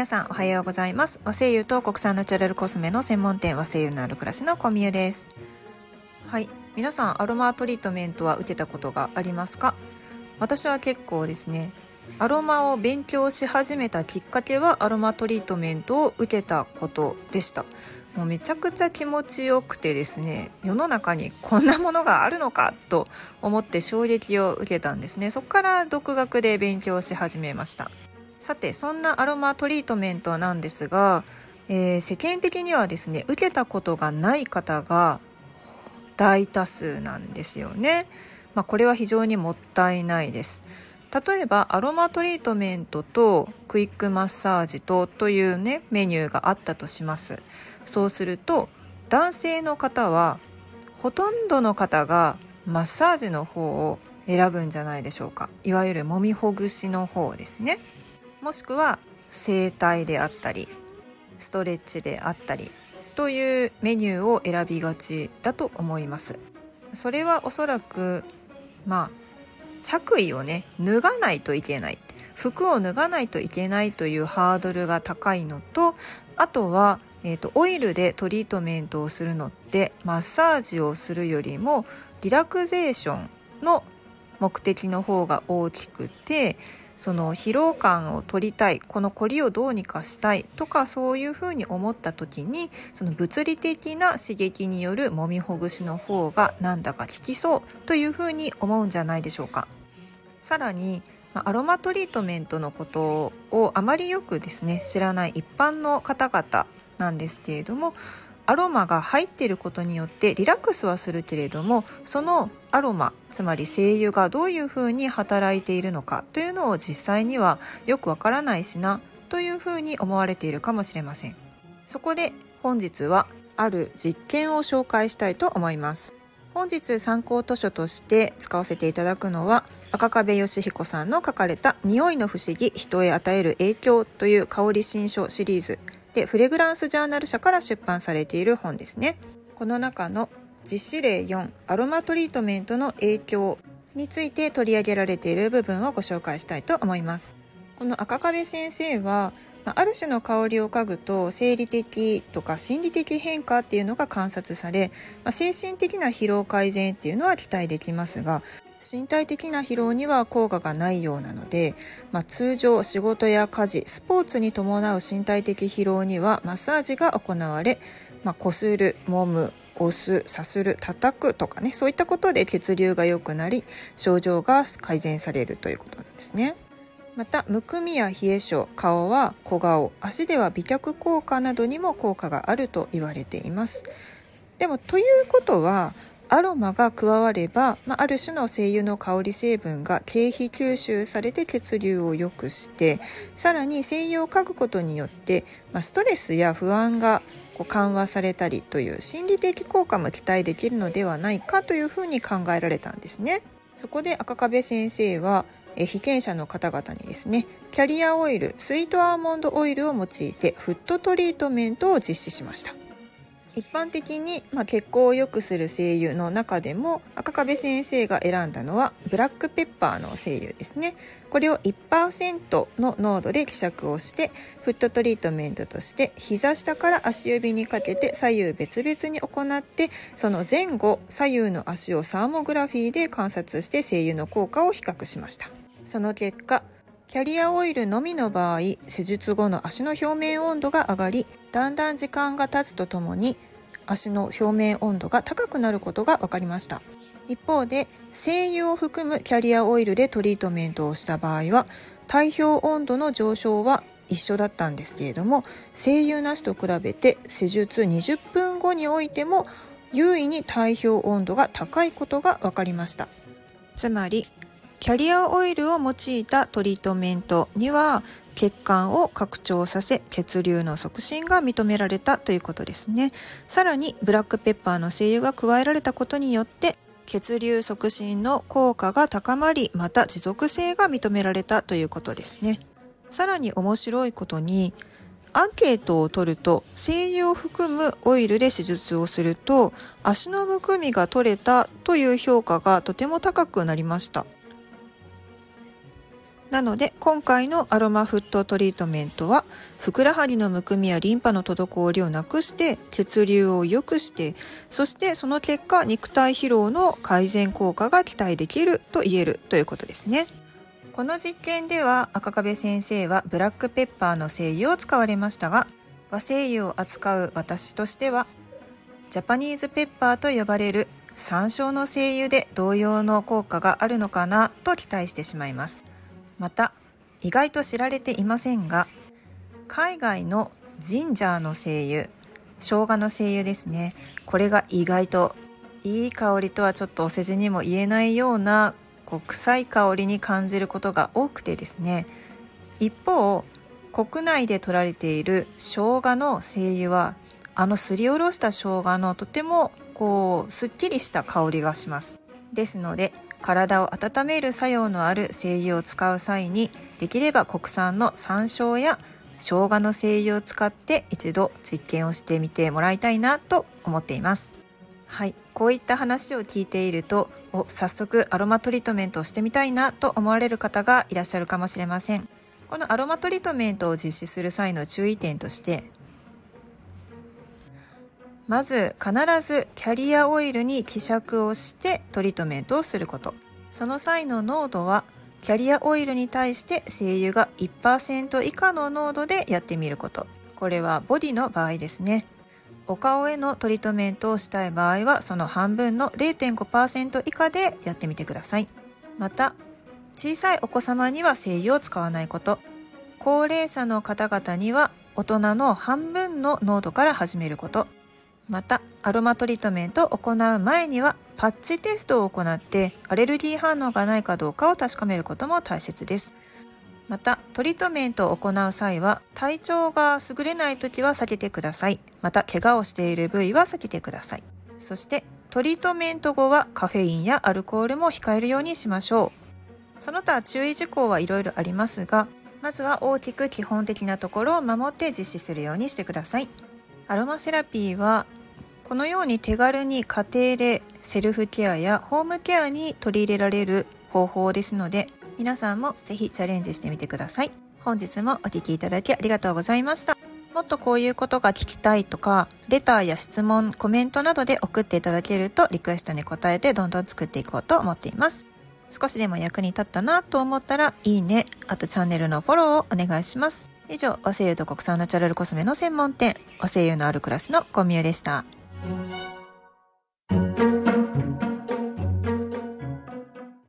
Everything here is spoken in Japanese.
皆さんおはようございます。和製油と国産ナチュラルコスメの専門店和製油のある暮らしの小宮です。はい。皆さんアロマトリートメントは受けたことがありますか？私は結構ですねアロマを勉強し始めたきっかけはアロマトリートメントを受けたことでした。もうめちゃくちゃ気持ちよくてですね世の中にこんなものがあるのかと思って衝撃を受けたんですね。そこから独学で勉強し始めました。さてそんなアロマトリートメントなんですが、えー、世間的にはですね受けたことがない方が大多数なんですよね、まあ、これは非常にもったいないです。例えばアロマトリートメントとクイックマッサージとというねメニューがあったとします。そうすると男性の方はほとんどの方がマッサージの方を選ぶんじゃないでしょうか。いわゆる揉みほぐしの方ですね。もしくは整体であったりストレッチであったりというメニューを選びがちだと思います。それはおそらくまあ着衣をね脱がないといけない。服を脱がないといけないというハードルが高いのとあとは、えーと、オイルでトリートメントをするのってマッサージをするよりもリラクゼーションの目的の方が大きくてその疲労感を取りたいこの凝りをどうにかしたいとかそういうふうに思った時にその物理的な刺激による揉みほぐしの方がなんだか効きそうというふうに思うんじゃないでしょうか。さらにアロマトリートメントのことをあまりよくですね知らない一般の方々なんですけれどもアロマが入っていることによってリラックスはするけれどもそのアロマつまり精油がどういうふうに働いているのかというのを実際にはよくわからないしなというふうに思われているかもしれません。そこで本日はある実験を紹介したいと思います。本日参考図書として使わせていただくのは赤壁義彦さんの書かれた匂いの不思議人へ与える影響という香り新書シリーズ。でフレグランスジャーナル社から出版されている本ですね。この中の実施例4アロマトリートメントの影響について取り上げられている部分をご紹介したいと思います。この赤壁先生はある種の香りを嗅ぐと生理的とか心理的変化っていうのが観察され、ま精神的な疲労改善っていうのは期待できますが身体的な疲労には効果がないようなので、まあ、通常仕事や家事スポーツに伴う身体的疲労にはマッサージが行われ、まあ、こする揉む押すさする叩くとかねそういったことで血流が良くなり症状が改善されるということなんですね。またむくみや冷え性顔は小顔足では美脚効果などにも効果があると言われていますでもということはアロマが加われば、まあ、ある種の精油の香り成分が経費吸収されて血流を良くしてさらに精油を嗅ぐことによって、まあ、ストレスや不安がこう緩和されたりという心理的効果も期待できるのではないかというふうに考えられたんですね。そこで赤壁先生は被験者の方々にですねキャリアオイルスイートアーモンドオイルを用いてフットトリートメントを実施しました一般的に、まあ、血行を良くする精油の中でも赤壁先生が選んだのはブラックペッパーの精油ですね。これを1%の濃度で希釈をしてフットトリートメントとして膝下から足指にかけて左右別々に行ってその前後左右の足をサーモグラフィーで観察して精油の効果を比較しました。その結果キャリアオイルのみの場合施術後の足の表面温度が上がりだんだん時間が経つとともに足の表面温度が高くなることが分かりました。一方で精油を含むキャリアオイルでトリートメントをした場合は体表温度の上昇は一緒だったんですけれども精油なしと比べて施術20分後においても優位に体表温度が高いことが分かりました。つまりキャリアオイルを用いたトリートメントには血管を拡張させ血流の促進が認められたということですね。さらにブラックペッパーの精油が加えられたことによって血流促進の効果が高まりまた持続性が認められたということですね。さらに面白いことにアンケートを取ると精油を含むオイルで手術をすると足のむくみが取れたという評価がとても高くなりました。なので今回のアロマフットトリートメントはふくらはぎのむくみやリンパの滞りをなくして血流を良くしてそしてその結果肉体疲労の改善効果が期待できると言えるということですね。この実験では赤壁先生はブラックペッパーの精油を使われましたが和精油を扱う私としてはジャパニーズペッパーと呼ばれる山椒の精油で同様の効果があるのかなと期待してしまいますまた意外と知られていませんが海外のジンジャーの精油生姜の精油ですね。これが意外といい香りとはちょっとお世辞にも言えないようなこう臭い香りに感じることが多くてですね。一方国内で取られている生姜の精油はあのすりおろした生姜のとてもこうすっきりした香りがします。ですので体を温める作用のある精油を使う際にできれば国産の山椒や生姜の精油を使って一度実験をしてみてもらいたいなと思っています。はい。こういった話を聞いているとお早速アロマトリートメントをしてみたいなと思われる方がいらっしゃるかもしれません。このアロマトリートメントを実施する際の注意点としてまず必ずキャリアオイルに希釈をしてトリートメントをすること。その際の濃度はキャリアオイルに対して精油が1%以下の濃度でやってみること。これはボディの場合ですね。お顔へのトリートメントをしたい場合はその半分の0.5%以下でやってみてください。また小さいお子様には精油を使わないこと。高齢者の方々には大人の半分の濃度から始めること。またアロマトリートメントを行う前にはパッチテストを行ってアレルギー反応がないかどうかを確かめることも大切です。またトリートメントを行う際は体調が優れない時は避けてください。また怪我をしている部位は避けてください。そしてトリートメント後はカフェインやアルコールも控えるようにしましょう。その他注意事項はいろいろありますがまずは大きく基本的なところを守って実施するようにしてください。アロマセラピーはこのように手軽に家庭でセルフケアやホームケアに取り入れられる方法ですので皆さんもぜひチャレンジしてみてください。本日もお聴きいただきありがとうございました。もっとこういうことが聞きたいとかレターや質問コメントなどで送っていただけるとリクエストに答えてどんどん作っていこうと思っています。少しでも役に立ったなと思ったらいいねあとチャンネルのフォローをお願いします。以上和製油と国産ナチュラルコスメの専門店和製油のある暮らしのコミュでした。Thank you.